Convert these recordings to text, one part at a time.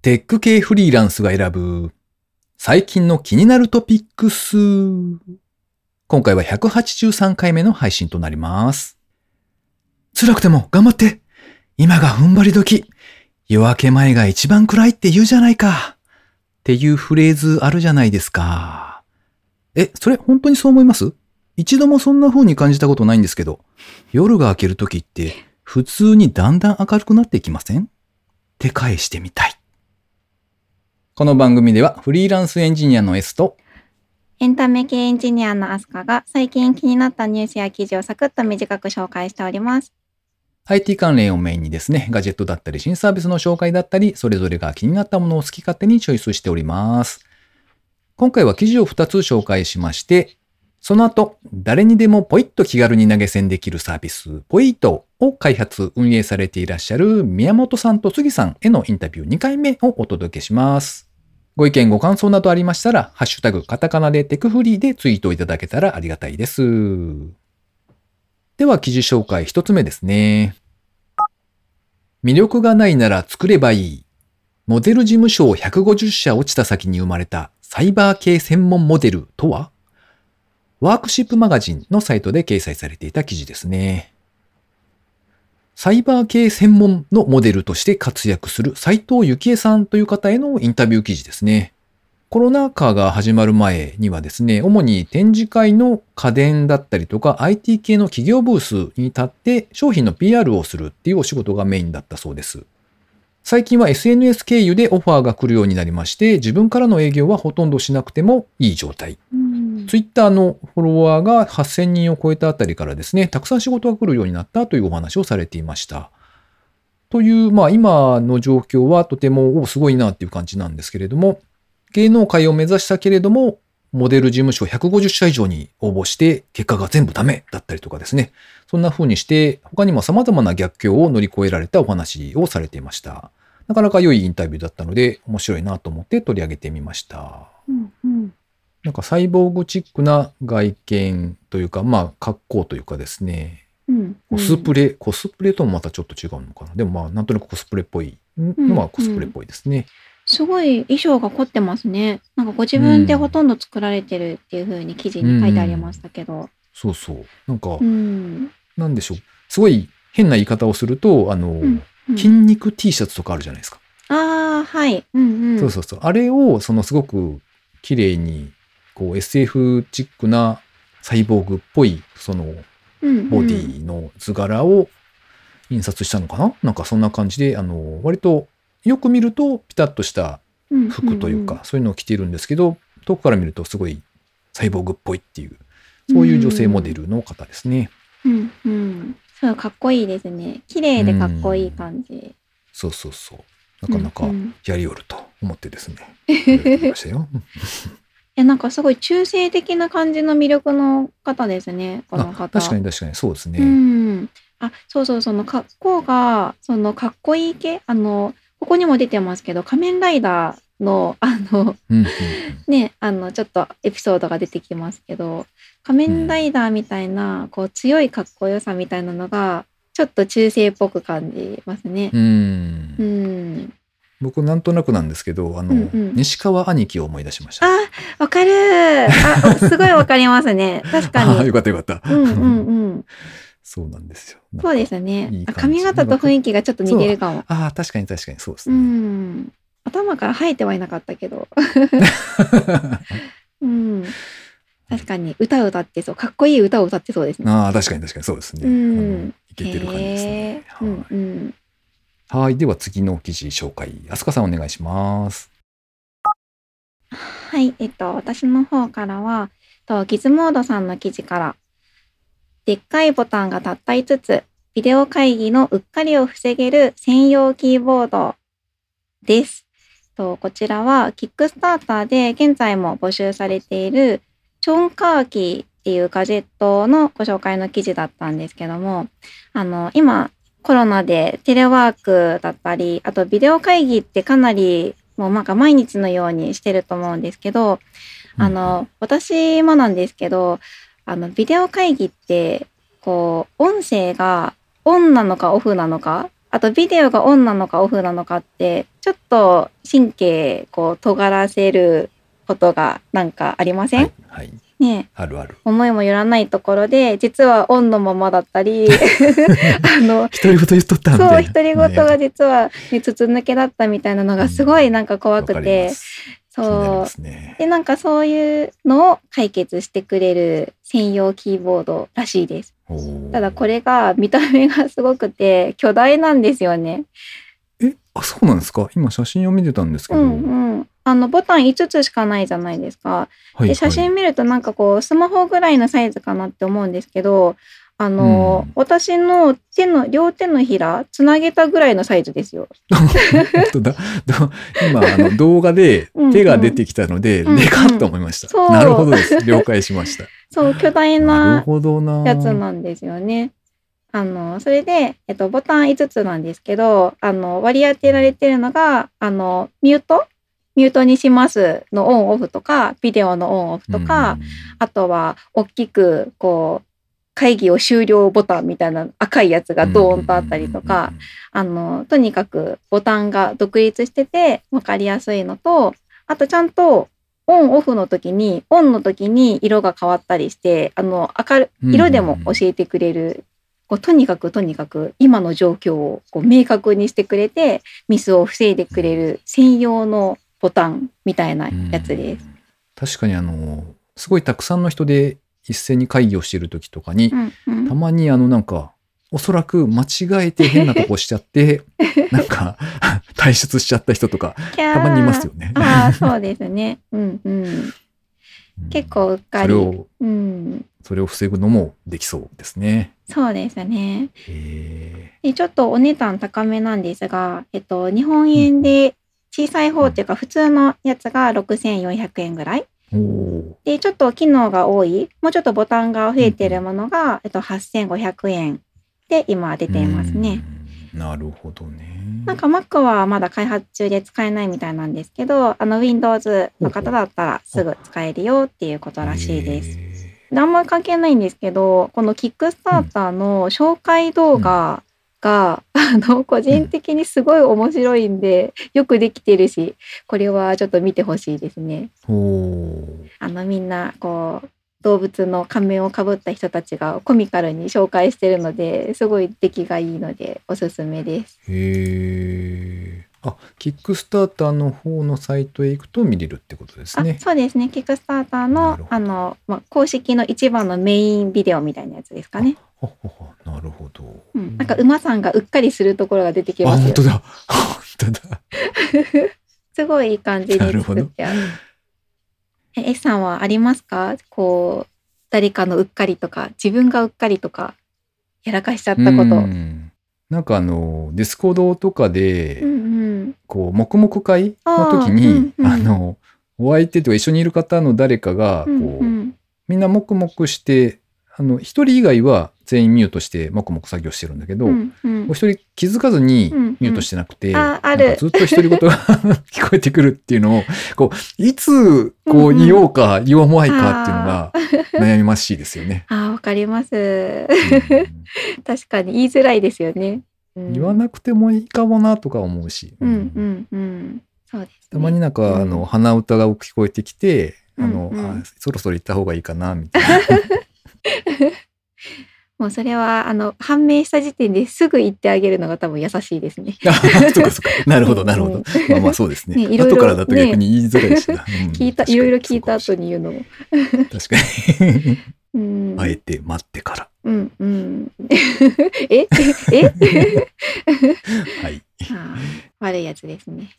テック系フリーランスが選ぶ最近の気になるトピックス。今回は183回目の配信となります。辛くても頑張って今が踏ん張り時夜明け前が一番暗いって言うじゃないかっていうフレーズあるじゃないですか。え、それ本当にそう思います？一度もそんな風に感じたことないんですけど、夜が明ける時って普通にだんだん明るくなっていきません？って返してみたい。この番組ではフリーランスエンジニアの S とエンタメ系エンジニアのアスカが最近気になったニュースや記事をサクッと短く紹介しております。IT 関連をメインにですね、ガジェットだったり新サービスの紹介だったり、それぞれが気になったものを好き勝手にチョイスしております。今回は記事を2つ紹介しまして、その後、誰にでもポイッと気軽に投げ銭できるサービス、ポイートを開発、運営されていらっしゃる宮本さんと杉さんへのインタビュー2回目をお届けします。ご意見ご感想などありましたら、ハッシュタグカタカナでテクフリーでツイートいただけたらありがたいです。では記事紹介1つ目ですね。魅力がないなら作ればいい。モデル事務所を150社落ちた先に生まれたサイバー系専門モデルとは？ワークシップマガジンのサイトで掲載されていた記事ですね。サイバー系専門のモデルとして活躍する斉藤幸恵さんという方へのインタビュー記事ですね。コロナ禍が始まる前にはですね、主に展示会の家電だったりとか IT 系の企業ブースに立って商品の PR をするっていうお仕事がメインだったそうです。最近は SNS 経由でオファーが来るようになりまして、自分からの営業はほとんどしなくてもいい状態。うん、Twitter のフォロワーが8000人を超えたあたりからですね、たくさん仕事が来るようになったというお話をされていました。という、まあ今の状況はとてもおすごいなっていう感じなんですけれども、芸能界を目指したけれども、モデル事務所150社以上に応募して、結果が全部ダメだったりとかですね。そんな風にして、他にも様々な逆境を乗り越えられたお話をされていました。なかなか良いインタビューだったので、面白いなと思って取り上げてみました。うんうんなんかサイボーグチックな外見というか、まあ格好というかですね、うんコスプレ、コスプレともまたちょっと違うのかな。でもまあなんとなくコスプレっぽいのはコスプレっぽいですね。すごい衣装が凝ってますね。なんかご自分でほとんど作られてるっていう風に記事に書いてありましたけど。そうそう。なんかう、ん。なんでしょう。すごい変な言い方をすると、あの、うんうん筋肉 T シャツとかあるじゃないですか。ああ、はい。うんうん。そうそうそう。あれを、そのすごく綺麗に、こう SF チックなサイボーグっぽい、そのうんうんボディの図柄を印刷したのかな、なんかそんな感じで、あの、割とよく見るとピタッとした服というか、そういうのを着ているんですけど、遠くから見るとすごいサイボーグっぽいっていう、そういう女性モデルの方ですね。うんうん。そう、かっこいいですね。綺麗でかっこいい感じ。そうそうそう。なかなかうんうんやりおると思ってですね。やってみましたよ。いや、なんかすごい中性的な感じの魅力の方ですね、このあ方。確かに確かにそうですね。うん。あ、そうそう、その格好が、そのかっこいい系、あの、ここにも出てますけど、仮面ライダーの、あの、うんうんね、あの、ちょっとエピソードが出てきますけど、仮面ライダーみたいな、こう、強いかっこよさみたいなのが、ちょっと中性っぽく感じますね。うんうんうん。僕なんとなくなんですけど、あの、うんうん西川兄貴を思い出しました。あ、わかるあ、すごいわかりますね。確かああ、に よ。かったよかった。うんうんうん。そうなんですよ。そうですね。髪型と雰囲気がちょっと似てるかも。ああ、確かに確かにそうですうね。ん。頭から生えてはいなかったけど。うん。確かに歌歌ってそう。かっこいい歌を歌ってそうですね。ああ、確かに確かにそうですね。うんいけてる感じですね。うんうん。はい。では次の記事紹介。あすかさんお願いします。はい。えっと、私の方からは、とギズモードさんの記事から、でっかいボタンがたった5つ、ビデオ会議のうっかりを防げる専用キーボードです。とこちらは、キックスターターで現在も募集されている、チョンカーキーっていうガジェットのご紹介の記事だったんですけども、あの、今、コロナでテレワークだったり、あとビデオ会議ってかなりもうなんか毎日のようにしてると思うんですけど、あの、私もなんですけど、あの、ビデオ会議って、こう、音声がオンなのかオフなのかあとビデオがオンなのかオフなのかってちょっと神経こう尖らせることがなんかありません、はい。はい。ね。あるある。思いもよらないところで実はオンのままだったり あの独り言言っとったみたいな。そう独り言がね実は、ね、筒抜けだったみたいなのがすごいなんか怖くて、ます。気になりそうますね。でなんかそういうのを解決してくれる専用キーボードらしいです。ただこれが見た目がすごくて巨大なんですよね。え、あ、そうなんですか？今写真を見てたんですけど。うんうんあのボタン5つしかないじゃないですかはいで写真見るとなんかこうスマホぐらいのサイズかなって思うんですけどあの、うん私の手の両手のひらつなげたぐらいのサイズですよ。今、あの、動画でうんうん手が出てきたので、うんうんでかっと思いました。そうなるほどです。了解しました。そう巨大な。やつなんですよね。あのそれで、えっと、ボタン5つなんですけどあの割り当てられてるのがあのミュートミュートにしますのオンオフとかビデオのオンオフとか、あとは大きくこう会議を終了ボタンみたいな赤いやつがドーンとあったりとか、あのとにかくボタンが独立してて分かりやすいのとあとちゃんとオンオフの時にオンの時に色が変わったりしてあの明るうん。色でも教えてくれる、こうとにかくとにかく今の状況をこう明確にしてくれてミスを防いでくれる専用のボタンみたいなやつです。うん確かにあの、すごいたくさんの人で一斉に会議をしている時とかに、うんうんたまにあのなんか、おそらく間違えて変なとこしちゃって、なんか、退出しちゃった人とか、たまにいますよね。ああそうですね。うんうん。結構うっかり。それを、うん。それを防ぐのもできそうですね。そうですね。へでちょっとお値段高めなんですが、えっと、日本円で小さい方っていうか普通のやつが6400円ぐらい。で、ちょっと機能が多い、もうちょっとボタンが増えてるものが、えっと、8500円で今出ていますね。うん。なるほどね。なんか Mac はまだ開発中で使えないみたいなんですけど、あの Windows の方だったらすぐ使えるよっていうことらしいです。へあんま関係ないんですけど、このキックスターターの紹介動画が、あの、個人的にすごい面白いんで、よくできてるし、これはちょっと見てほしいですね。あの、みんな、こう、動物の仮面をかぶった人たちがコミカルに紹介してるので、すごい出来がいいので、おすすめです。へえ。あ、キックスターターの方のサイトへ行くと見れるってことですあね。そうですね。キックスターターなのあの、まあ、公式の一番のメインビデオみたいなやつですかね。はははなるほど。うん。なんか馬さんがうっかりするところが出てきあ、ますよ本当だ。本当だ。すごいいい感じに作ってある。え S さんはありますか？こう誰かのうっかりとか自分がうっかりとかやらかしちゃったこと。ううんんなんかあの、ディスコードとかで、うんこう、黙々会の時に、あーうんうん。あの、お相手とか一緒にいる方の誰かが、こう、うん。うんみんな黙々して、あの、一人以外は全員ミュートして黙々作業してるんだけど、うんうん。お一人気づかずにうんうん。ミュートしてなくて、あある。なんかずっと独り言が 聞こえてくるっていうのを、こう、いつ、こう、うんうん言おうか、言わないかっていうのが悩みましいですよね。あーわかります。うん。確かに言いづらいですよね。うん言わなくてもいいかもなとか思うし。うんうんうん。そうです、ね。たまになんか、あうんの、鼻歌が聞こえてきて、あの、うんうんあそろそろ行った方がいいかな、みたいな。もうそれはあの判明した時点ですぐ言ってあげるのが多分優しいですね。あそっかそっか。なるほど、なるほどうん。まあまあそうですね。ねいろいろ後からだと逆に言いづらいしな。うん聞いたいろいろ聞いた後。に言うのも。確かに。あえて待ってから。うんうん。え？え？え はい。悪いやつですね。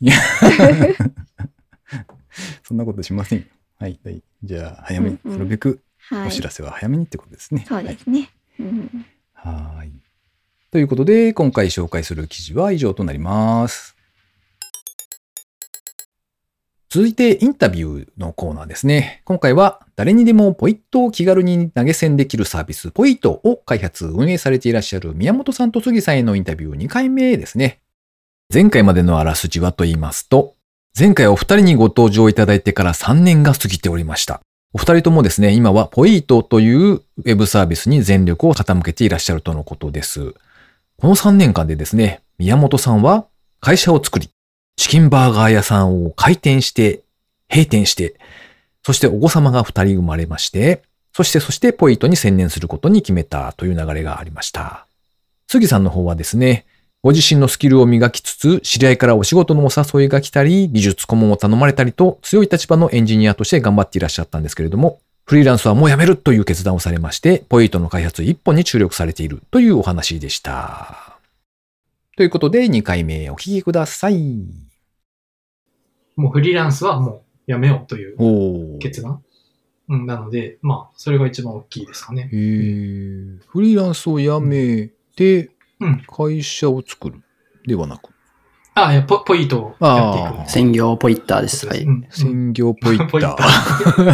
そんなことしませんよ。はい。はいじゃあ、早めに、うんうんなるべくはい。お知らせは早めにってことですね。そうですね。はい。ということで、今回紹介する記事は以上となります。続いてインタビューのコーナーですね。今回は誰にでもポイットを気軽に投げ銭できるサービスポイットを開発運営されていらっしゃる宮本さんと杉さんへのインタビュー2回目ですね。前回までのあらすじはと言いますと、前回お二人にご登場いただいてから3年が過ぎておりました。お二人ともですね、今はポイートというウェブサービスに全力を傾けていらっしゃるとのことです。この3年間でですね、宮本さんは会社を作り、チキンバーガー屋さんを開店して、閉店して、そしてお子様が二人生まれまして、そしてそしてポイントに専念することに決めたという流れがありました。杉さんの方はですね、ご自身のスキルを磨きつつ、知り合いからお仕事のお誘いが来たり、技術顧問を頼まれたりと、強い立場のエンジニアとして頑張っていらっしゃったんですけれども、フリーランスはもう辞めるという決断をされまして、ポイントの開発一本に注力されているというお話でした。ということで、2回目お聞きください。もうフリーランスはもうやめようという決断。うん、なので、まあ、それが一番大きいですかねフリーランスを辞めて、うん。会社を作るではなく。あ、いや、ポポイントをやっていく。専業ポイッターです。はい。うん専業ポイッタター。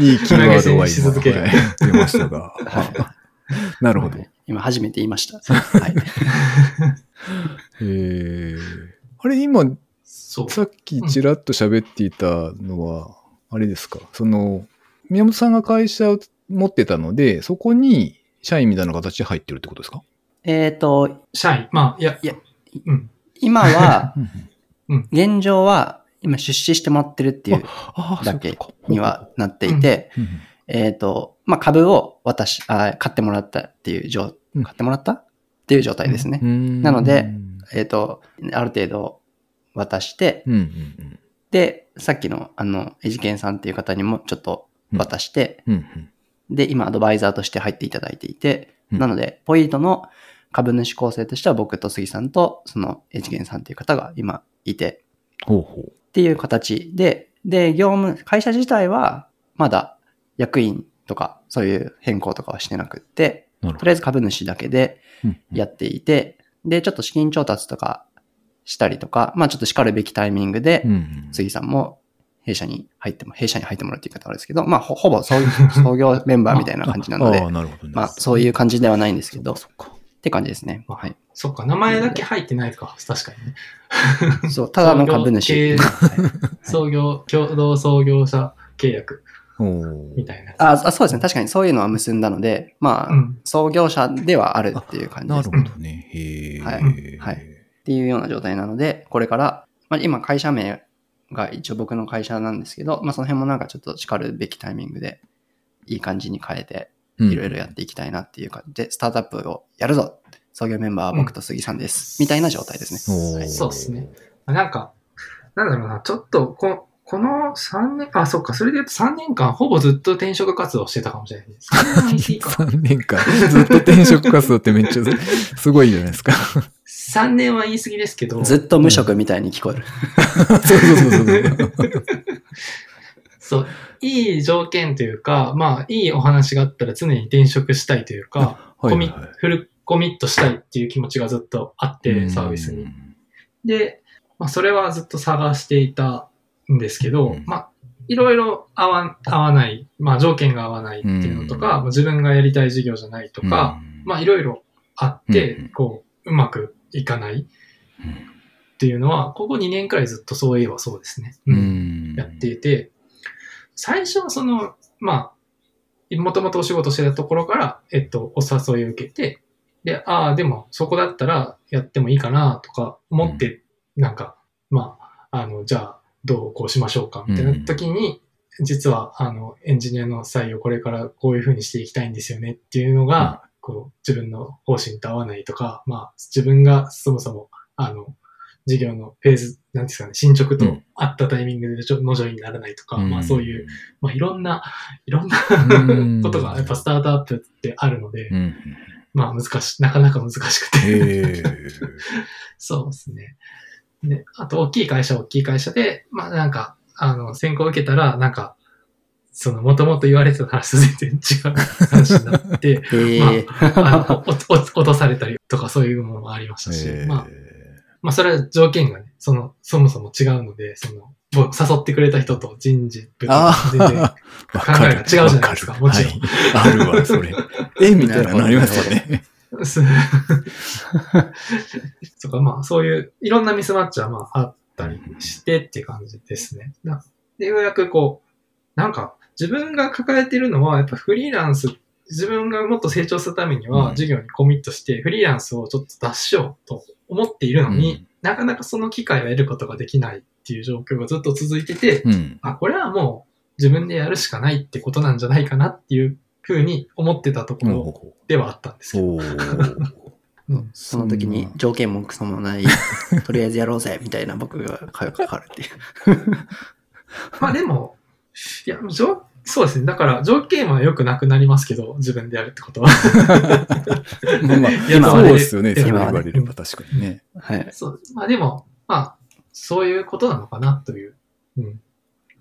いいいいキーワードはい出ましたが。はなるほど。へ今初めて言いました。はい。え。あれ、今。さっきちらっと喋っていたのは、あれですか？その、宮本さんが会社を持ってたので、そこに社員みたいな形で入ってるってことですか？えっと、社員。まあ、いや、いや、うん。今は、うん。現状は、今出資してもらってるっていうあだけにはなっていて、うんえっと、まあ、株を私、あ買ってもらったっていう状、うん。買ってもらったっていう状態ですね。うん。なので、えっと、ある程度渡して、うんうんうん。で、さっきの、あの、エジケンさんっていう方にもちょっと渡して、うんうん。で、今アドバイザーとして入っていただいていて、うん。なので、ポイントの株主構成としては僕と杉さんと、そのエジゲンさんっていう方が今いて、ほうほっていう形で、で、業務、会社自体はまだ役員とかそういう変更とかはしてなくって、とりあえず株主だけでど。やっていて、で、ちょっと資金調達とかしたりとか、まあちょっと叱るべきタイミングで杉さんも弊社に入っても、弊社に入ってもらうっていう言い方はあるんですけど、まあほほぼ創創業メンバーみたいな感じなので ああ、、なるほどね。まあそういう感じではないんですけど、っそっか。て感じですね。はい。そっか、名前だけ入ってないとか、確かにね。そう、ただの株主。創業系はい創業、共同創業者契約みたいな。ああそうですね。確かにそういうのは結んだので、まあ、うん。創業者ではあるっていう感じなるですね。ほどね。へえ。はいはいっていうような状態なので、これから、まあ、今会社名が一応僕の会社なんですけど、まあその辺もなんかちょっと叱るべきタイミングで、いい感じに変えて、うんいろいろやっていきたいなっていう感じで、スタートアップをやるぞ創業メンバーは僕と杉さんです。みたいな状態ですね。そうっすね。なんか、なんだろうな、ちょっとこ、この3年、あ、そっか、それで言うと3年間ほぼずっと転職活動してたかもしれないです。3年は言い過ぎか。3年間、ずっと転職活動ってめっちゃす ごいじゃないですか。3年は言い過ぎですけど、ずっと無職みたいに聞こえる。そうそうそうそう。そう、いい条件というか、まあ、いいお話があったら常に転職したいというか、はいコミはいフルコミットしたいっていう気持ちがずっとあって、サービスに。。で、まあ、それはずっと探していたんですけど、うん。まあ、いろいろ合わ合わない、まあ、条件が合わないっていうのとか、うん。自分がやりたい事業じゃないとか、まあ、いろいろあって、うん。こう、うまくいかないっていうのは、ここ2年くらいずっとそういえばそうですね。ううん。ん。やっていて、最初はその、まあ、もともとお仕事してたところから、えっと、お誘いを受けて、で、ああ、でもそこだったらやってもいいかなとか思って、なんか、まあ、あの、じゃあ、どうこうしましょうかみたいな時に、実は、あの、エンジニアの採用これからこういう風にしていきたいんですよねっていうのが、こう、自分の方針と合わないとか、まあ、自分がそもそも、あの、事業のフェーズ、なんですかね、進捗とうん合ったタイミングでちょのジョイにならないとか、まあそういう、。まあいろんな、いろんなうんことがやっぱスタートアップってあるので、うん。まあ難しい、なかなか難しくて。そうですね。で、あと大きい会社は大きい会社で、まあなんか、あの、選考受けたら、なんか、その、もともと言われてた話と全然違う話になって、へえあの、おお落とされたりとかそういうものもありましたし、へえまあ、まあそれは条件がね、その、そもそも違うので、その、誘ってくれた人と人事部とあ全然 あ、考えが違うじゃないですかわる。もちろん。はい。あるわ、それ。えみたいなのありますよね。す そうか、まあ、そういう、いろんなミスマッチは、まあ、あったりしてって感じですね。だで、ようやくこう、なんか、自分が抱えてるのは、やっぱフリーランス自分がもっと成長するためにうんは、授業にコミットして、フリーランスをちょっと脱しようと思っているのに、うんなかなかその機会を得ることができないっていう状況がずっと続いてて、うん。あ、これはもう自分でやるしかないってことなんじゃないかなっていうふうに思ってたところおではあったんですけど。うんその時に条件もクソもない、とりあえずやろうぜ、みたいな僕が声がかかるっていう。まあでも、いや、条そうですね。だから条件は良くなくなりますけど、自分でやるってことは。ま あまあ、今はねそうですよね。そう言われれば確かにね。はい。そう。まあでも、まあ、そういうことなのかなという。うん。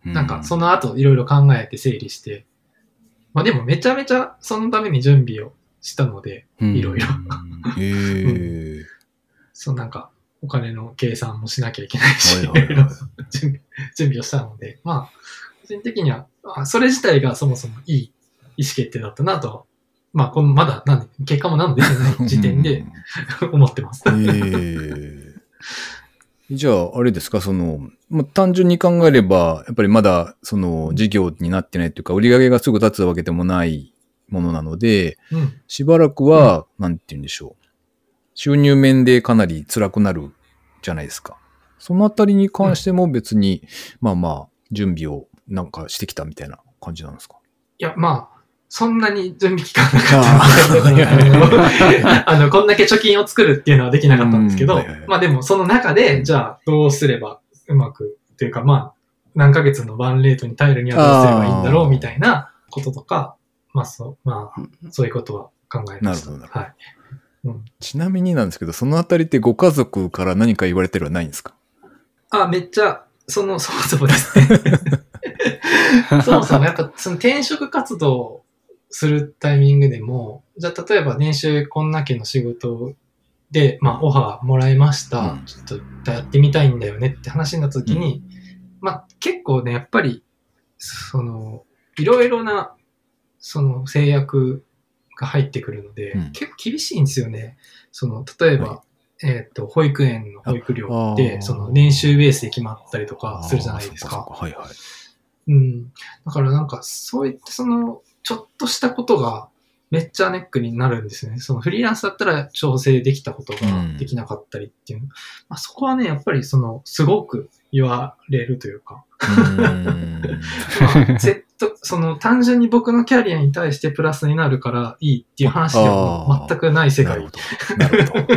なんか、その後いろいろ考えて整理して、まあでもめちゃめちゃそのために準備をしたので、うんいろいろ。へえ。そうなんか、お金の計算もしなきゃいけないし、はいろいろ準備をしたので、まあ、個人的には、あそれ自体がそもそもいい意思決定だったなと、まあ、このまだなんで結果も何も出てない時点で 思ってます。へえ。じゃあ、あれですか、その、まあ、単純に考えれば、やっぱりまだ、その、事業になってないというか、売り上げがすぐ立つわけでもないものなので、うん。しばらくは、なんて言うんでしょう。収入面でかなり辛くなるじゃないですか。そのあたりに関しても別に、まあまあ、準備をなんかしてきたみたいな感じなんですか？いや、まあ、そんなに準備期間なかったんであ あの、こんだけ貯金を作るっていうのはできなかったんですけどまあでもその中で、じゃあどうすればうまく、というかまあ、何ヶ月のバンレートに耐えるにはどうすればいいんだろうみたいなこととか、まあそう、まあ、うんそういうことは考えました。なるほどなるほどはい。うん、ちなみになんですけど、そのあたりってご家族から何か言われてるはないんですか？あ、めっちゃ、その、そもそもですね。そもそもやっぱその転職活動するタイミングでも、じゃあ例えば年収こんだけの仕事で、まあオファーもらいました、うんちょっとやってみたいんだよねって話になった時に、まあ結構ね、やっぱり、その、いろいろな、その制約が入ってくるので、うん結構厳しいんですよね。その、例えば、はえっ、と、保育園の保育料っあて、ーその年収ベースで決まったりとかするじゃないですか。あーそっそっはいはい。うん。だからなんか、そういったその、ちょっとしたことがめっちゃネックになるんですね。そのフリーランスだったら調整できたことができなかったりっていう。まあ、そこはね、やっぱりその、すごく言われるというか、うその単純に僕のキャリアに対してプラスになるからいいっていう話では全くない世界なるほ。ど。ほ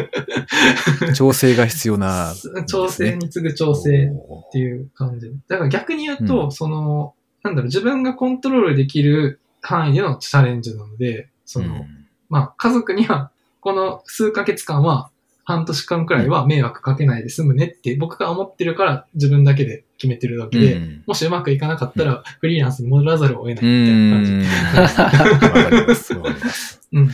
ど。調整が必要な、調整に次ぐ調整っていう感じ。だから逆に言うと、うんその、なんだろう、自分がコントロールできる範囲でのチャレンジなので、その、うんまあ、家族には、この数ヶ月間は、半年間くらいは迷惑かけないで済むねって僕が思ってるから自分だけで決めてるだけで、うんもしうまくいかなかったらフリーランスに戻らざるを得なういみたいな感じ。うん。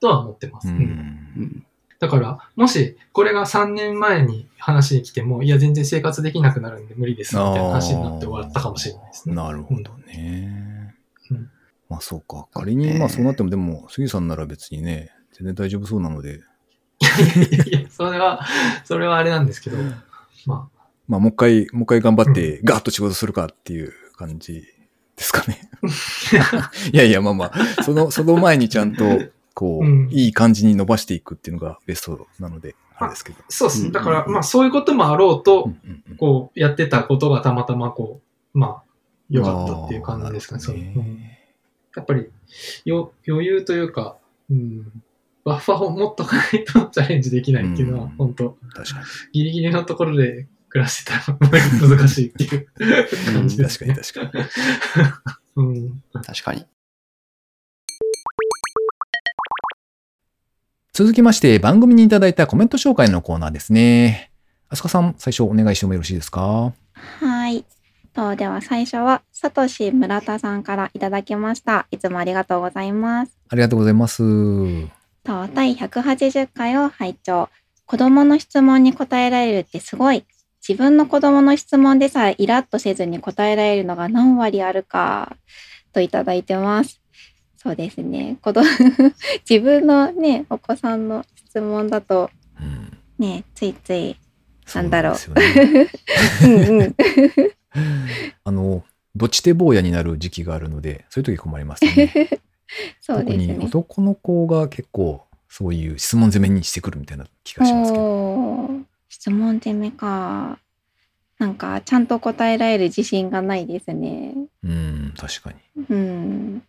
とは思ってます。ううんうんだから、もし、これが3年前に話に来ても、いや、全然生活できなくなるんで無理です、みたいな話になって終わったかもしれないですね。なるほどね。うんまあそうか。仮に、まあそうなっても、でも、杉さんなら別にね、全然大丈夫そうなので、いやいやいや、それは、それはあれなんですけど、まあ、まあもう一回、もう一回頑張って、ガーッと仕事するかっていう感じですかね。いやいや、まあまあ、その、その前にちゃんと、こう、うんいい感じに伸ばしていくっていうのがベストなので、あれですけど。そうですね。うんだから、まあ、そういうこともあろうと、うんうんうんこう、やってたことがたまたま、こう、まあ、良かったっていう感じですかね。あやっぱり、よ、余裕というか、うん、バッファーを持っとかないとチャレンジできないっていうのは、うん本当確かギリギリのところで暮らしてたら難しいっていう感じに。ですね。確かに確かに。うん。確かに。続きまして、番組にいただいたコメント紹介のコーナーですね。あすかさん、最初お願いしてもよろしいですか？はい。とでは最初は、さとし村田さんからいただきました。いつもありがとうございます。ありがとうございます。と第180回を拝聴。子供の質問に答えられるってすごい。自分の子供の質問でさえイラッとせずに答えられるのが何割あるか、といただいてます。そうですね。子供 自分のね、お子さんの質問だと、うんね、ついつい、なんだろうですよね うんうん。あの、どっち手坊やになる時期があるので、そういう時困りますね。特 にそうですね。男の子が結構そういう質問攻めにしてくるみたいな気がしますけど。質問攻めか。なんか、ちゃんと答えられる自信がないですね。うん、確かに。うん。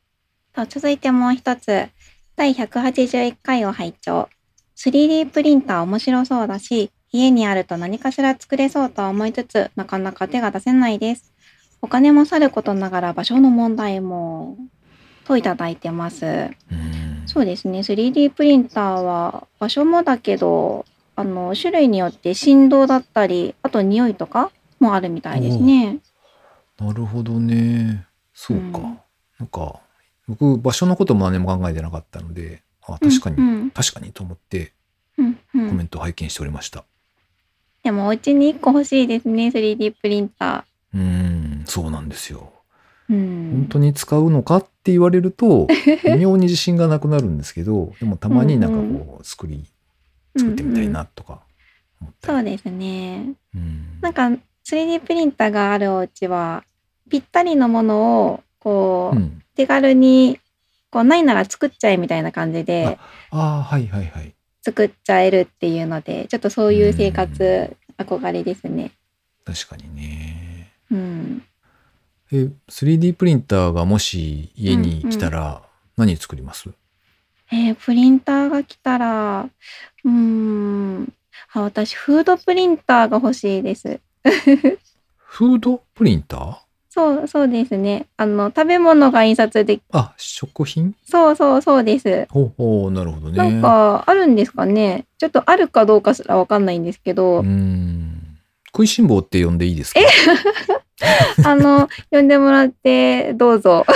と続いてもう一つ。第181回を拝聴。3D プリンター面白そうだし、家にあると何かしら作れそうとは思いつつ、なかなか手が出せないです。お金もさることながら場所の問題も。といただいてます。うん。そうですね。3D プリンターは場所もだけど、あの、種類によって振動だったり、あと匂いとかもあるみたいですね。なるほどね。そうか。うんなんか、僕、場所のことも何も考えてなかったので、あ確かに、うんうん確かにと思ってコんメントを拝見しておりました。でもお家に1個欲しいですね、3D プリンタうーん、そうなんですよ。ー。うん。本当に使うのかって言われると、微妙に自信がなくなるんですけど、でもたまになんかこう、作り、作ってみたいなとか思ったり。そうですね。うんなんか 3D プリンターがあるお家は、ぴったりのものを、こう、うん。手軽に、こう、ないなら作っちゃえみたいな感じでああ、はいはいはい。作っちゃえるっていうので、ちょっとそういう生活、憧れですね。確かにね。うん。え、3D プリンターがもし家に来たら何作ります、えープリンターが来たら、うーん。あ私、フードプリンターが欲しいです。フードプリンター？そう、そうですね。あの、食べ物が印刷でき、あ、食品？そうそうそうです。ほうほう、なるほどね。なんか、あるんですかねちょっとあるかどうかすらわかんないんですけど、うーん。食いしん坊って呼んでいいですか？あの、呼んでもらって、どうぞ。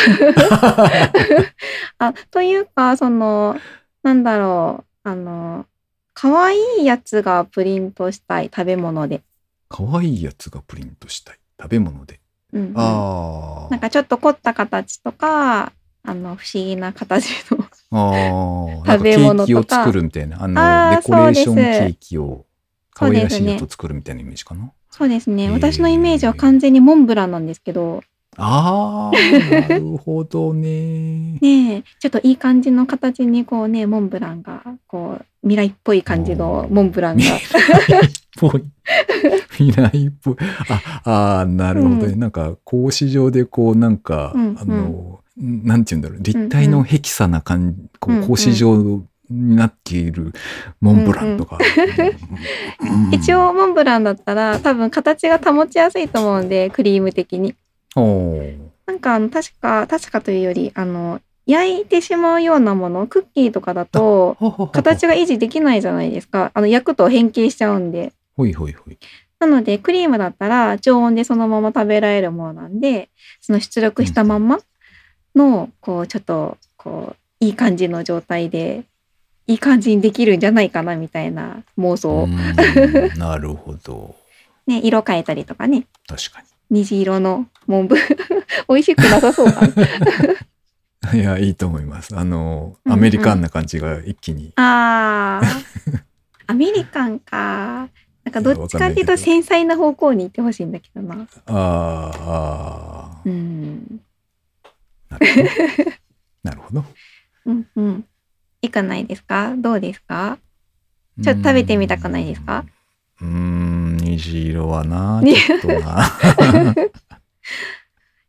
あ、というか、その、なんだろう、あの、可愛いやつがプリントしたい食べ物で。可愛いやつがプリントしたい。食べ物で。うんうんあなんかちょっと凝った形とか、あの、不思議な形の。食べ物とかかケーキを作るみたいな。あの、デコレーションケそうですーキを可愛らしいやつを作るみたいなイメージかな？そうですね。へー私のイメージは完全にモンブランなんですけど、ああ、なるほどね。ねえ、ちょっといい感じの形にこうね、モンブランが、こう、未来っぽい感じのモンブランが。ぽい。未来っぽい。あ、あーなるほどね。うなんか、格子状でこう、なんか、うんあの、なんて言うんだろう。立体のヘキサな感じ、こうんううん格子状になっているモンブランとか。うん一、応モンブランだったら多分形が保ちやすいと思うんで、クリーム的に。おーなんかあの、確か、確かというより、あの、焼いてしまうようなもの、クッキーとかだと、形が維持できないじゃないですか。あの、焼くと変形しちゃうんで。ほいほいほい。なので、クリームだったら常温でそのまま食べられるものなんで、その出力したまんまの、こう、ちょっと、こう、いい感じの状態で、いい感じにできるんじゃないかな、みたいな妄う想。なるほど。ね、色変えたりとかね。確か虹色のモンブ。美味しくなさそうかな。に。いや、いいと思います。あの、うんアメリカンな感じが一気に。あー。アメリカンか。なんかどっちかっていうと繊細な方向に行ってほしいんだけどな。あーあー、うん。なるほど。うんうん。いかないですか？どうですか？ちょっと食べてみたくないですか？うーん、虹色はな、ねちょっとな。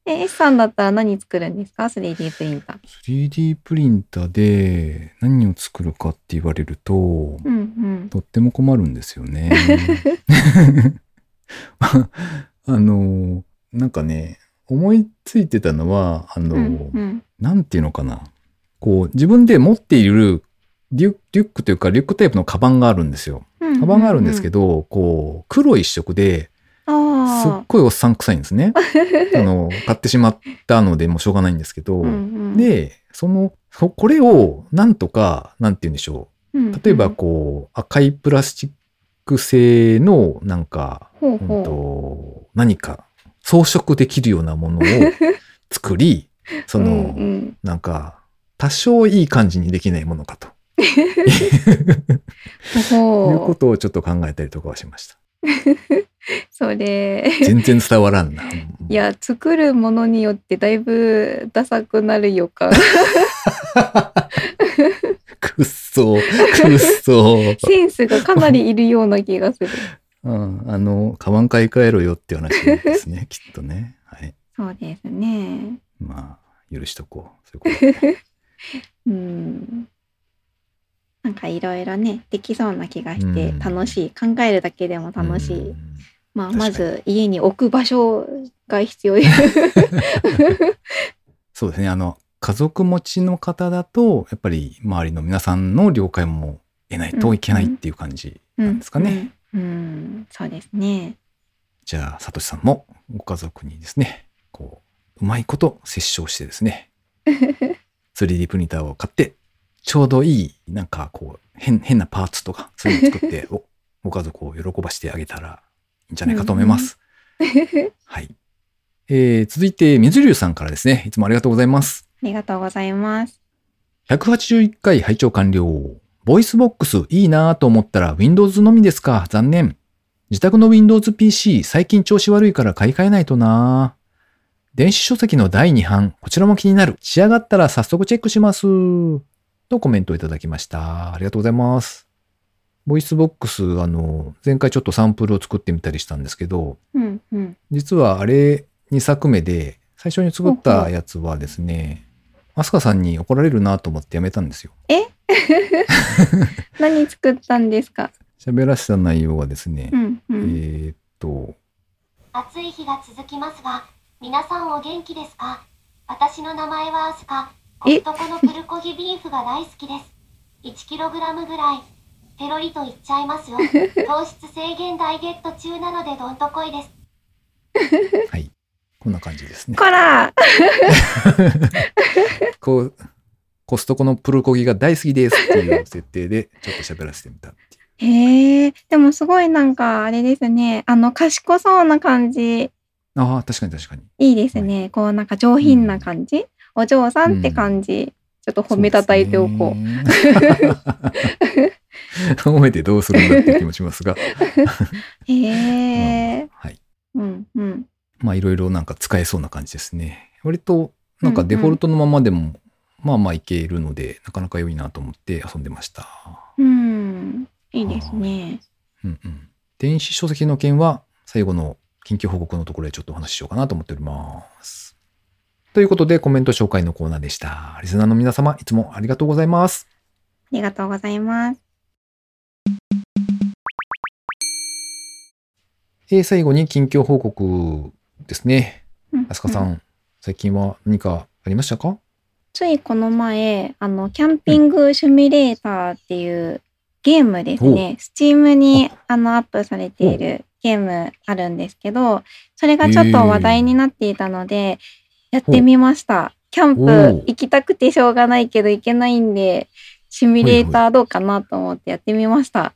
え、S さんだったら何作るんですか ?3D プリンター。3D プリンターで何を作るかって言われると、うんうん。とっても困るんですよね。あの、なんかね、思いついてたのは、あの、うんうん。なんていうのかな。こう、自分で持っているリュリュックというか、リュックタイプのカバンがあるんですよ。カバンがあるんですけど。ど、こう、黒一色で、すっあごいおっさん臭いんですね。あの、買ってしまったので、もうしょうがないんですけど、あ。うんうん、で、その、そこれを、なんとか、なんて言うんでしょう。例えば、こう、赤いプラスチック製の、なんか、うん。と、何か装飾できるようなものを 作り、その、うんうんなんか、多少いい感じにできないものかと。ほいうことをちょっと考えたりとかはしました。う。それ、全然伝わらんな。いや、作るものによってだいぶダサくなる予感。くっそ、くっそ。センスがかなりいるような気がする。うん、あの、カバン買い替えろよって話ですね、きっとね。はい。そうですね。まあ、許しとこう。そういうことで うん。なんかいろいろね、できそうな気がしてうん楽しい。考えるだけでも楽しい。うんまあ、まず家に置く場所が必要そうですね。あの、家族持ちの方だと、やっぱり周りの皆さんの了解も得ないといけないっていう感じなんですかね。うん、うんそうですね。じゃあ、サトシさんもご家族にですね、こう、うまいこと折衝してですね、3D プリンターを買って、ちょうどいい、なんかこう、変、変なパーツとか、そういうのを作って、おご家族を喜ばしてあげたらいいんじゃないかと思います。はい。えー、続いて、水流さんからですね、いつもありがとうございます。ありがとうございます。181回拝聴完了。ボイスボックスいいなぁと思ったら Windows のみですか残念。自宅の Windows PC 最近調子悪いから買い替えないとなぁ電子書籍の第2版、こちらも気になる。仕上がったら早速チェックします。とコメントをいただきました。ありがとうございます。ボイスボックス、あの、前回ちょっとサンプルを作ってみたりしたんですけど、うんうん。実はあれ2作目で、最初に作ったやつはですね、アスカさんに怒られるなと思ってやめたんですよ。何作ったんですか？喋らせた内容はですねう、んうえん。ーっと、暑い日が続きますが、皆さんお元気ですか？私の名前はアスカ。コえ？ストコのプルコギビーフが大好きです。1kg ぐらい。ペロリといっちゃいますよ。糖質制限ダイエット中なのでどんとこいです。はい。こんな感じですね。こら こう、コストコのプルコギが大好きですっていう設定で、ちょっと喋らせてみたっていう。へえ、でもすごいなんかあれですね。あの、賢そうな感じ。ああ、確かに確かに。いいですね。こうなんか上品な感じ。お嬢さんって感じ。ちょっと褒めたたえておこう。褒めてどうするんだって気もしますが。へえ。はい。うんうん。まあいろいろなんか使えそうな感じですね。割となんかデフォルトのままでも、まあまあいけるので、なかなか良いなと思って遊んでました。うん。いいですね。うんうん。電子書籍の件は最後の緊急報告のところでちょっとお話ししようかなと思っております。ということでコメント紹介のコーナーでした。リスナーの皆様いつもありがとうございます。ありがとうございます。えー最後に近況報告ですね。うん。あすかさ、うん。最近は何かありましたか？ついこの前、あの、キャンピングシミュレーターっていうゲームですね。スチームにあ。のアップされているゲームあるんですけど、それがちょっと話題になっていたので、やってみました。キャンプ行きたくてしょうがないけど行けないんで、シミュレーターどうかなと思ってやってみました。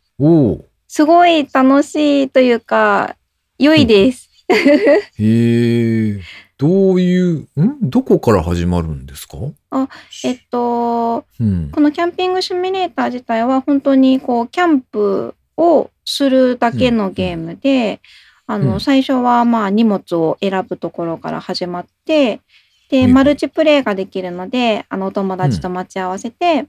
すごい楽しいというか、良いです。へえ。どういう、ん？どこから始まるんですか？えっと、うん。このキャンピングシミュレーター自体は本当にこうキャンプをするだけのゲームで、あのうん。最初はまあ荷物を選ぶところから始まってはいではい。マルチプレイができるのであのお友達と待ち合わせて、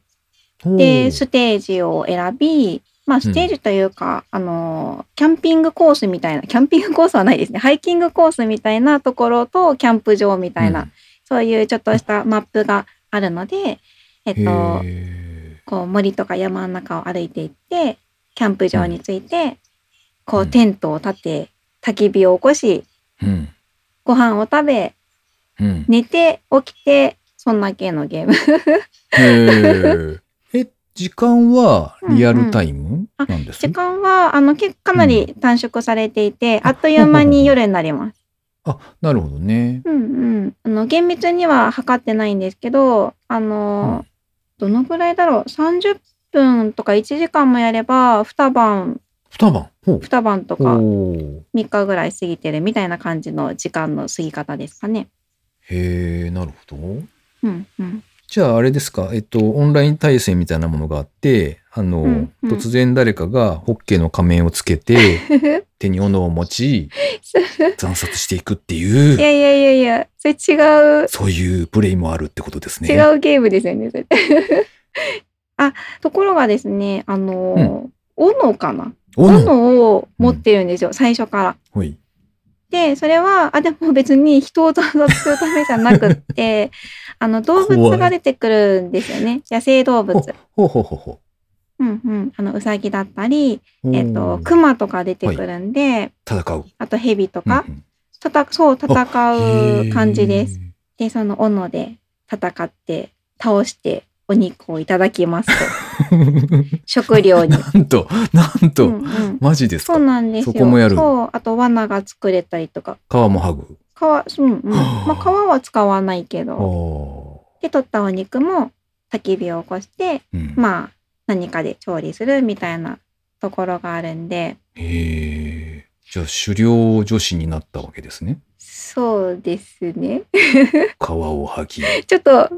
でステージを選びまあステージというか、あのキャンピングコースみたいなキャンピングコースはないですね。ハイキングコースみたいなところとキャンプ場みたいな、うん。そういうちょっとしたマップがあるのでえっとへこう森とか山の中を歩いていってキャンプ場に着いて、こううん。テントを立て焚き火を起こしーうん。ご飯を食べうん。寝て起きてそんな系のゲーム。へえ。え、時間はリアルタイムあなんです時間はあの結構かなり短縮されていて、あっという間に夜になります。あ、なるほどね。うんうん、あの厳密には測ってないんですけどあの、うんどのぐらいだろう？30分とか1時間もやれば2晩二晩？ほう。2晩とおかー3日ぐらい過ぎてるみたいな感じの時間の過ぎ方ですかね。へえ、なるほど。うんうん。じゃああれですか、えっと、オンライン対戦みたいなものがあって、あの、うんうん突然誰かがホッケーの仮面をつけて、手に斧を持ち、惨殺していくっていいう、やいやいやいや、それ違う、そういうプレイもあるってことですね。違うゲームですよね、それ。あ、ところがですね、あの、斧かな？斧斧を持ってるんですよ、最初から。ほい。で、それは、あ、でも別に人を惨殺するためじゃなくって、あの、動物が出てくるんですよね。野生動物。ほうほうほうほうんうん。あの、うさぎだったり、う。えっ、ー熊とか出てくるんで、戦う。あと蛇とか、うんたたそう、うん戦う感じです。へで、その斧で戦って、倒して、お肉をいただきますと。ー 食料に。なんと、なんと、うんうんマジですか？そうなんですよ。そこもやるそう。あと、罠が作れたりとか。皮も剥ぐ？皮、うんうん。まあ、皮は使わないけど。おで、取ったお肉も焚き火を起こして、ーうんまあ、何かで調理するみたいなところがあるんで、へえ。じゃあ狩猟女子になったわけですね。そうですね。皮を剥ぎ、ちょっと、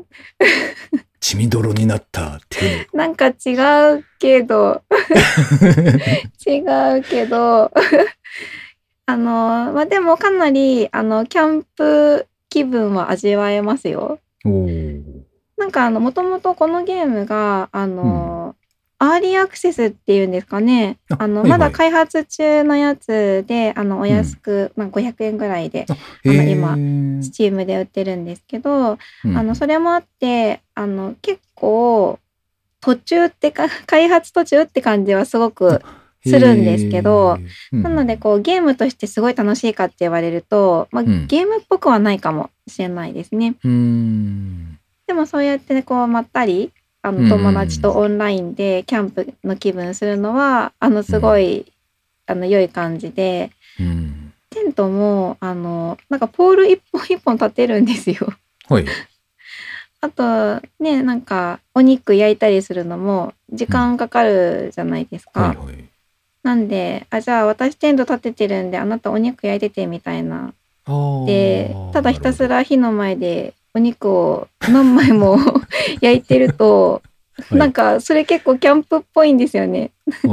血みどろになった手 なんか違うけど、違うけど、あの、まあ、でもかなり、あの、キャンプ気分は味わえますよ。なんかあの、もともとこのゲームが、あの、アーリーアクセスっていうんですかね。ああの、はいはい。まだ開発中のやつで、あの、お安く、まあ、500円ぐらいで、へー。今スチームで売ってるんですけど、うん。あの、それもあって、あの、結構、途中ってか、開発途中って感じはすごく、するんですけど、なので、こう、ゲームとしてすごい楽しいかって言われると、まあ、うん。ゲームっぽくはないかもしれないですね。でもそうやってこうまったりあうんの友達とオンラインでキャンプの気分するのはあのすごい、あの良い感じでうん。テントもあのなんかポール一本 一本立てるんですよ。はい。あとねなんかお肉焼いたりするのも時間かかるじゃないですか。はいはい。なんであじゃあ私テント立ててるんであなたお肉焼いててみたいな。でただひたすら火の前でお肉を何枚も 焼いてると、はいなんかそれ結構キャンプっぽいんですよね。キ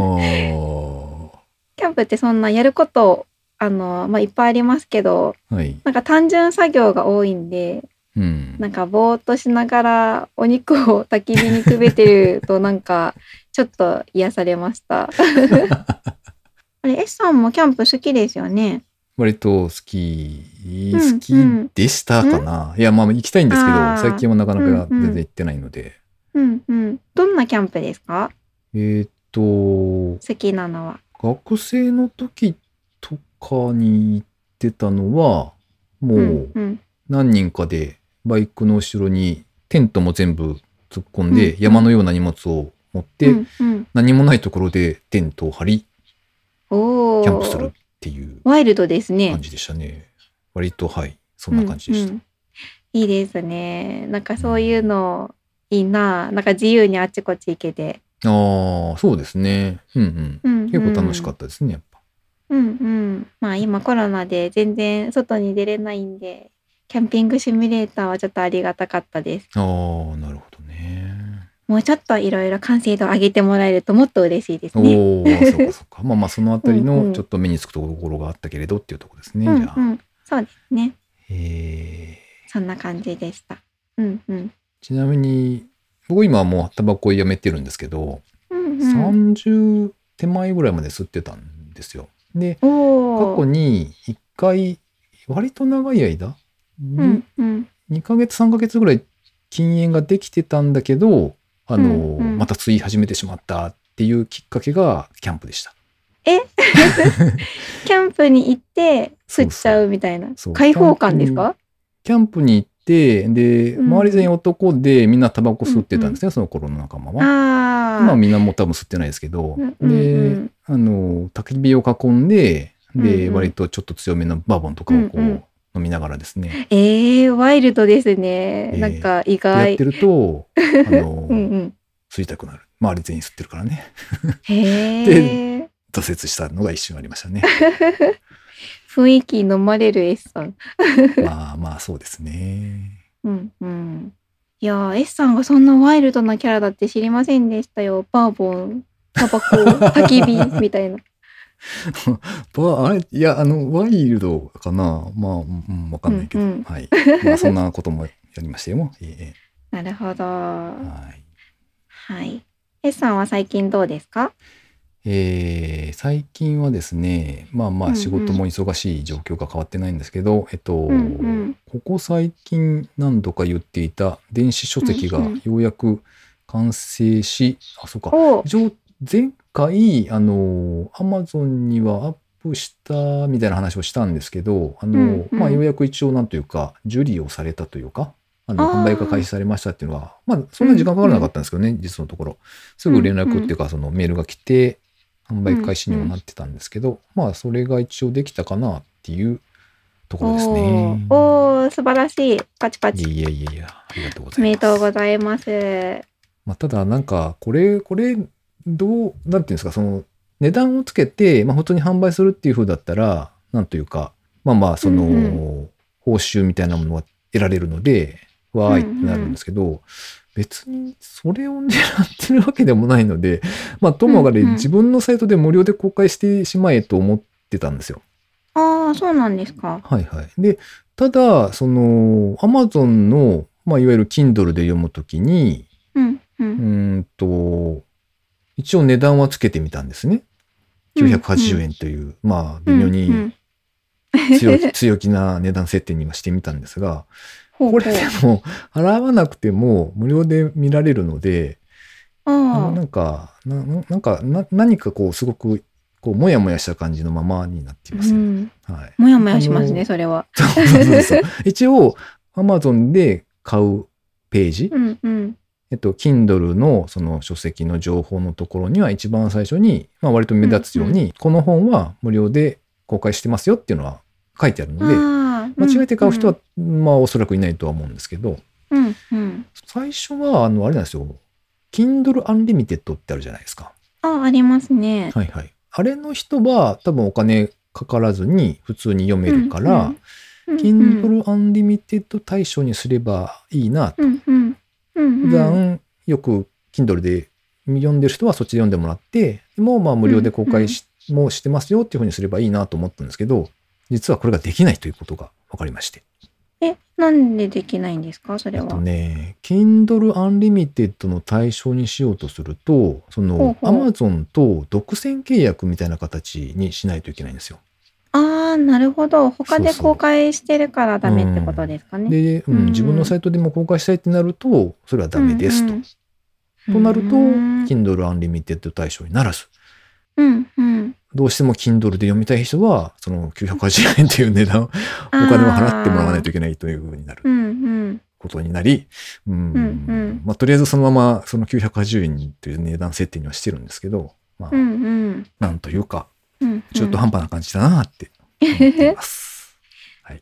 ャンプってそんなやることあの、まあ、いっぱいありますけどはい。なんか単純作業が多いんでうん。なんかぼーっとしながらお肉を焚き火にくべてると なんかちょっと癒されました。あれ S さんもキャンプ好きですよね？割と好き、うん好きでしたかな。いや、まあ行きたいんですけど、最近はなかなかうんうん全然行ってないので。うんうん。どんなキャンプですか？えーっと、好きなのは。学生の時とかに行ってたのは、もううんうん何人かでバイクの後ろにテントも全部突っ込んで、うん山のような荷物を持って、うんうん、何もないところでテントを張り、キャンプするっていうワイルドですね感。じでしたね。割と、はい、そんな感じでした。うんうんいいですね。なんかそういうのいいな。なんか自由にあっちこっち行けて。ああ、そうですね。うんうん。うんうん結構楽しかったですね、やっぱ。うんうん。まあ今コロナで全然外に出れないんで、キャンピングシミュレーターはちょっとありがたかったです。ああ、なるほどね。もうちょっといろいろ完成度上げてもらえるともっと嬉しいですね。おお、そうかそうか。まあまあ、そのあたりうんうんのちょっと目につくところがあったけれどっていうところですね。うんじゃあ。うん。そうですね。えそんな感じでした。うんうん。ーちなみに、僕今はもうタバコやめてるんですけど、うんうん、30手前ぐらいまで吸ってたんですよ。で、過去に1回、割と長い間、うにんうん。2ヶ月3ヶ月ぐらい禁煙ができてたんだけどあの、うんうん。また吸い始めてしまったっていうきっかけがキャンプでした。キャンプに行って吸っちゃうみたいな？開放感ですか？キャンプに行ってでうん周り全員男でみんなタバコ吸ってたんですね、その頃の仲間は。ああ今はみんなもう多分吸ってないですけど、うんうんうん。であの焚き火を囲んでで、うんうん。割とちょっと強めのバーボンとかをこう、うんうん飲みながらですね。えー、ワイルドですね、えー。なんか意や外ってるとあの、うんうん。吸いたくなる。周り全員吸ってるからね。へえ 挫折したのが一瞬ありましたね。雰囲気に飲まれる S さん。まあまあそうですね。うんうん。いやー、S さんがそんなワイルドなキャラだって知りませんでしたよ。バーボン、タバコ、焚き火みたいな。ば あれいや、あの、ワイルドかな？まあ、うん、わかんないけど。うんうんはい。まあ、そんなこともやりましたよ。えなるほど。えははい。い。S さんは最近どうですか？えー最近はですね、まあまうんうんあ仕事も忙しい状況が変わってないんですけど、えっと、うんうんここ最近何度か言っていた電子書籍がうんうんようやく完成し、あ、そうか。お一応前回、あの、アマゾンにはアップしたみたいな話をしたんですけど、あの、うんうんまあようやく一応なんというか、受理をされたというか、あの、あー販売が開始されましたっていうのは、まあそんな時間かからなかったんですけどね、実のところ。すぐ連絡っていうか、そのメールが来て、販売開始にもなってたんですけど、まあそれが一応できたかなっていうところですね。おーおー素晴らしい。パチパチ。いやいやいや、ありがとうごおざいます。めでとうございます。まあ、ただなんか、これ、これ、どう、なんていうんですか、その、値段をつけて、まあ、普通に販売するっていう風だったら、なんというか、まあまあ、その、うん報酬みたいなものは得られるので、わーいってなるんですけど、別にそれを狙ってるわけでもないので、まあ、ともあれうんうん自分のサイトで無料で公開してしまえと思ってたんですよ。ああ、そうなんですか。はいはい。で、ただ、その、Amazon の、まあ、いわゆる Kindle で読むときに、うん、う。うんーんと、一応値段はつけてみたんですね。うん980円という、まあ、微妙うんにうん強気 強気な値段設定にはしてみたんですが、これでも、払わなくても無料で見られるので、あのあなんか、ななんかな、何かこう、すごく、こう、もやもやした感じのままになっていあ、ますね。うん。はい。もやもやしますね、それは。そうそうそう一応、Amazon で買うページ、うん、うん。えっと、Kindle のその書籍の情報のところには一番最初に、まあ割と目立つように、この本は無料で公開してますよっていうのは書いてあるので、間違えて買う人は、まあおそらくいないとは思うんですけど、うん、うん。最初は、あの、あれなんですよ。Kindle Unlimited ってあるじゃないですか。あ、ありますね。はいはい。あれの人は多分お金かからずに普通に読めるから、うん、Kindle Unlimited 対象にすればいいなとうん、うん。うん、普段よく Kindle で読んでる人はそっちで読んでもらって、でもまあ無料で公開し、もしてますよっていうふうにすればいいなと思ったんですけど、実はこれができないということが分かりまして。え、なんでできないんですか？それは。えっとね、Kindle Unlimited の対象にしようとすると、その Amazon と独占契約みたいな形にしないといけないんですよ。ああ、なるほど。他でそうそう公開してるからダメってことですかね。で、ううんん、自分のサイトでも公開したいってなると、それはダメですと。うんうんとなると、うん、Kindle Unlimited 対象にならず。うん、うん。どうしても Kindle で読みたい人は、その980円という値段、お金を払ってもらわないといけないというふうになるうん、うん。ことになり、うんうんうんまあ、とりあえずそのままその980円という値段設定にはしてるんですけど、まあ、うん、うん。なんというか、うん中途半端な感じだなって思っています。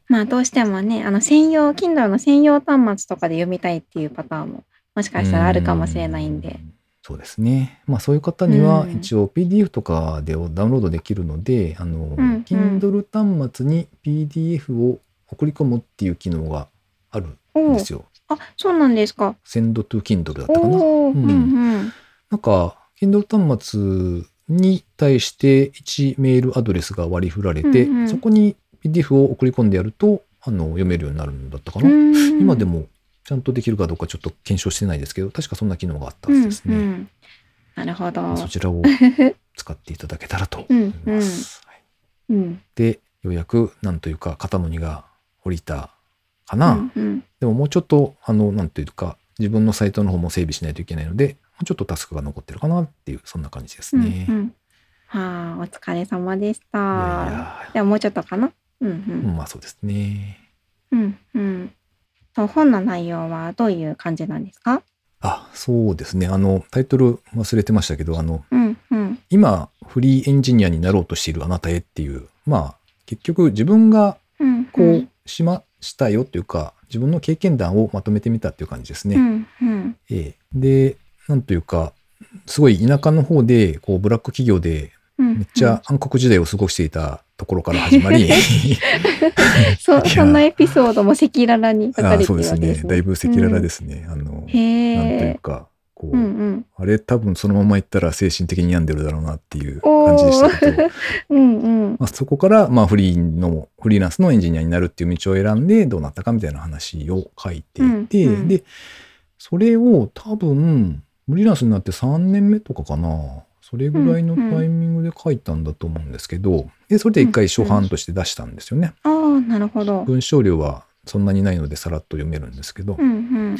まあどうしてもね、あの専用、Kindle の専用端末とかで読みたいっていうパターンももしかしたらあるかもしれないんで。うん。そうですね。まあそういう方にはうん一応 PDF とかでダウンロードできるので、あの、んうん Kindle 端末に PDF を送り込むっていう機能があるんですよ。あ、そうなんですか。Send to Kindle だったかな。ううんん、うん。なんか、Kindle 端末に対して1メールアドレスが割り振られて、うんうんそこに PDF を送り込んでやると、あの、読めるようになるんだったかな。うん今でもちゃんとできるかどうかちょっと検証してないですけど、確かそんな機能があったはずですね。うんうんなるほど。そちらを使っていただけたらと思います。はいうん。で、ようやく、なんというか、肩の荷が下りたかな。うんうんでももうちょっと、あの、なんというか、自分のサイトの方も整備しないといけないので、ちょっとタスクが残ってるかなっていう、そんな感じですね。うんうんはあ、お疲れ様でした。いやもうちょっとかな？うんうんまあそうですね。うん。うんうん。と本の内容はどういう感じなんですか？あ、そうですね。あの、タイトル忘れてましたけど、あの、うんうん。今、フリーエンジニアになろうとしているあなたへっていう、まあ、結局自分がうんこうしましたよというか、自分の経験談をまとめてみたっていう感じですね。うんうん。ええで、なんというか、すごい田舎の方で、こう、ブラック企業でうんめっちゃ暗黒時代を過ごしていたところから 始まり、そんなエピソードも赤裸々に書かあれてそうですねるわけですね。だいぶ赤裸々ですね。あの、へなんというえ。か、こう、うんうん。あれ多分そのまま行ったら精神的に病んでるだろうなっていうお感じでしたけど、ー うんうん。まあ、そこから、まあ、フリーの、フリーランスのエンジニアになるっていう道を選んでどうなったかみたいな話を書いていて、うんうんで、それを多分、フリーランスになって3年目とかかな。それぐらいのタイミングで書いたんだと思うんですけど、で、それで一回初版として出したんですよね。ああ、なるほど。文章量はそんなにないのでさらっと読めるんですけど、うんうん。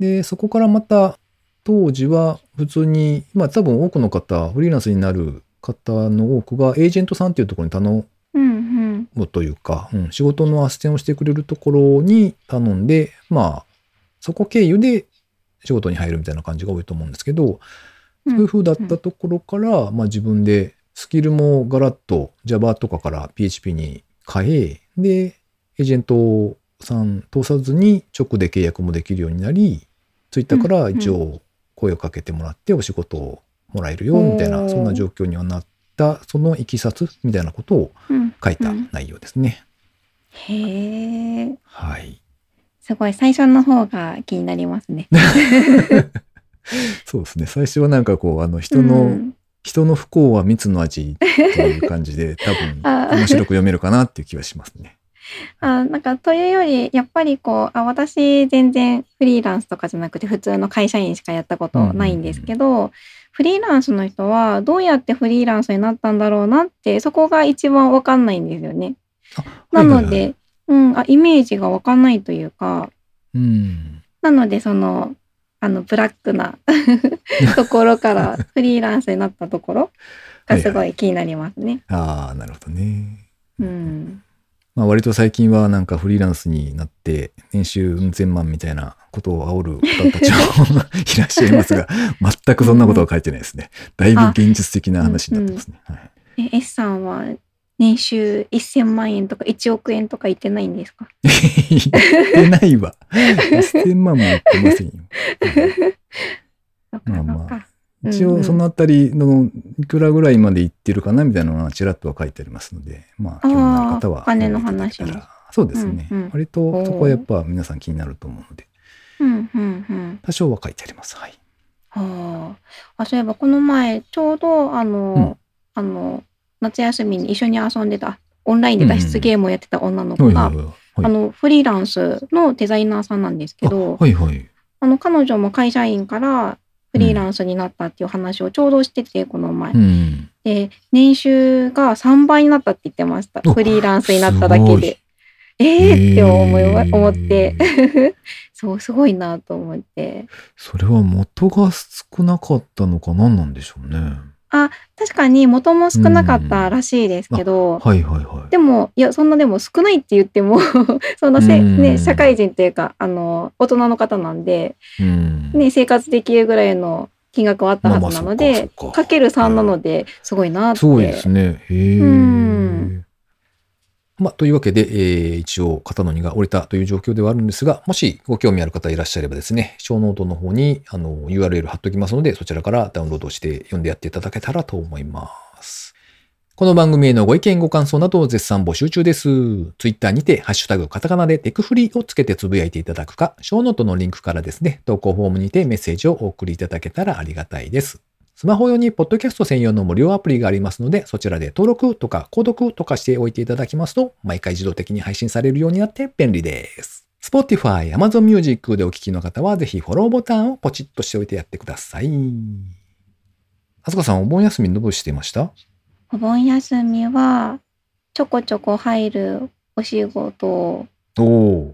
で、そこからまた、当時は普通に、まあ多分多くの方、フリーランスになる方の多くがエージェントさんっていうところに頼うんうん。むというか、うん、仕事の斡旋をしてくれるところに頼んで、まあ、そこ経由で仕事に入るみたいな感じが多いと思うんですけど、そういう風だったところから、まあ自分でスキルもガラッと Java とかから PHP に変え、で、エージェントさん通さずに直で契約もできるようになり、ツイッターから一応声をかけてもらってお仕事をもらえるよ、みたいな、そんな状況にはなった、そのいきさつみたいなことをうん。書いたうん内容ですね。へえ。はい。すごい、最初の方が気になりますね。そうですね。最初はなんかこう、あの、人の、うん人の不幸は蜜の味っていう感じで、多分、面白く読めるかなっていう気はしますね。あなんかというよりやっぱりこうあ私全然フリーランスとかじゃなくて普通の会社員しかやったことないんですけど、フリーランスの人はどうやってフリーランスになったんだろうなってそこが一番わかんないんですよね。なので、はいはいはいうん、あイメージがわかんないというかうん。なのでそのあのブラックな ところからフリーランスになったところがすごい気になりますね。ああ、なるほどね。うん、まあ割と最近はなんかフリーランスになって年収うん千万みたいなことを煽る方たちも いらっしゃいますが、全くそんなことは書いてないですね。だいぶ現実的な話になってますね。はいえ S さんは年収1000万円とか1億円とか言ってないんですか？言ってないわ。1000万も言ってませんよ。まあまあ。一応そのあたりのいくらぐらいまで言ってるかなみたいなのはちらっとは書いてありますので、まあ、興味のある方はお金の話そうですね。うんうん割とそこはやっぱ皆さん気になると思うので、うんうんうん。多少は書いてあります。はい。はあ。あ、そういえばこの前ちょうどあの、うんあの夏休みに一緒に遊んでたオンラインで脱出ゲームをやってた女の子が、あのフリーランスのデザイナーさんなんですけど、あはいはい。あの彼女も会社員からフリーランスになったっていう話をちょうどしててこの前。うん。で年収が3倍になったって言ってましたおフリーランスになっただけで。えー？って思いまへー思って そうすごいなと思ってそれは元が少なかったのか何なんでしょうね。確かに元も少なかったらしいですけど、はいはいはい。でもいやそんなでも少ないって言っても そんなせ、うんね、社会人っていうかあの大人の方なんで、うん。ね、生活できるぐらいの金額はあったはずなのまあまあかかかける3なのですごいなって。すごいですね。へえ。まあ、というわけで、えー一応、肩の荷が下りたという状況ではあるんですが、もしご興味ある方いらっしゃればですね、ショーノートの方にあの URL 貼っておきますので、そちらからダウンロードして読んでやっていただけたらと思います。この番組へのご意見、ご感想などを絶賛募集中です。Twitter にて、ハッシュタグカタカナでテクフリーをつけてつぶやいていただくか、ショーノートのリンクからですね、投稿フォームにてメッセージをお送りいただけたらありがたいです。スマホ用にポッドキャスト専用の無料アプリがありますので、そちらで登録とか購読とかしておいていただきますと、毎回自動的に配信されるようになって便利です。Spotify、Amazon Music でお聞きの方は、ぜひフォローボタンをポチッとしておいてやってください。あすかさん、お盆休みどうしていました？お盆休みはちょこちょこ入るお仕事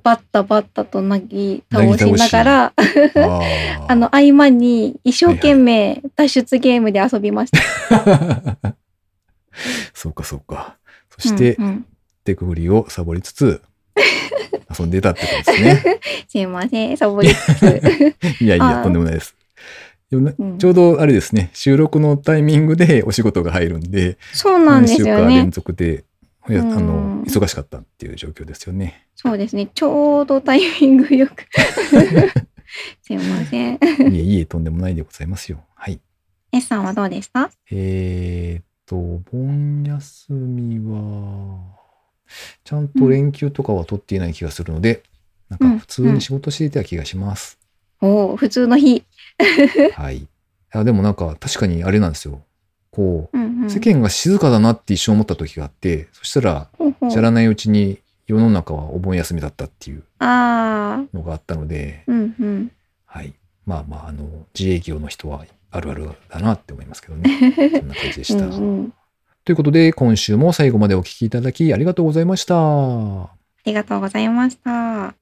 バッタバッタとなぎ倒しながら ー。あの合間に一生懸命脱出ゲームで遊びました。そうか、そうか。そして、うんうんテクフリーをサボりつつ、遊んでたってことですね。すいません、サボりつつ。いやいや、とんでもないです。ちょうどあれですね、収録のタイミングでお仕事が入るんで、そうなんですよ何週間連ね。続で、あうんの、忙しかったっていう状況ですよね。そうですね。ちょうどタイミングよく。すいません。いえいえ、とんでもないでございますよ。はい。S さんはどうでした？えーっと、お盆休みは、ちゃんと連休とかは取っていない気がするので、なんか普通に仕事していた気がします。おお、普通の日。はい。いや、でもなんか確かにあれなんですよ。こうんうう、ん世間が静かだなって一瞬思った時があって、そしたら、知らないうちに世の中はお盆休みだったっていうのがあったので、うんうん。はい。まあまあ、あの、自営業の人はあるあるだなって思いますけどね。そんな感じでした。うんうんということで、今週も最後までお聞きいただきありがとうございました。ありがとうございました。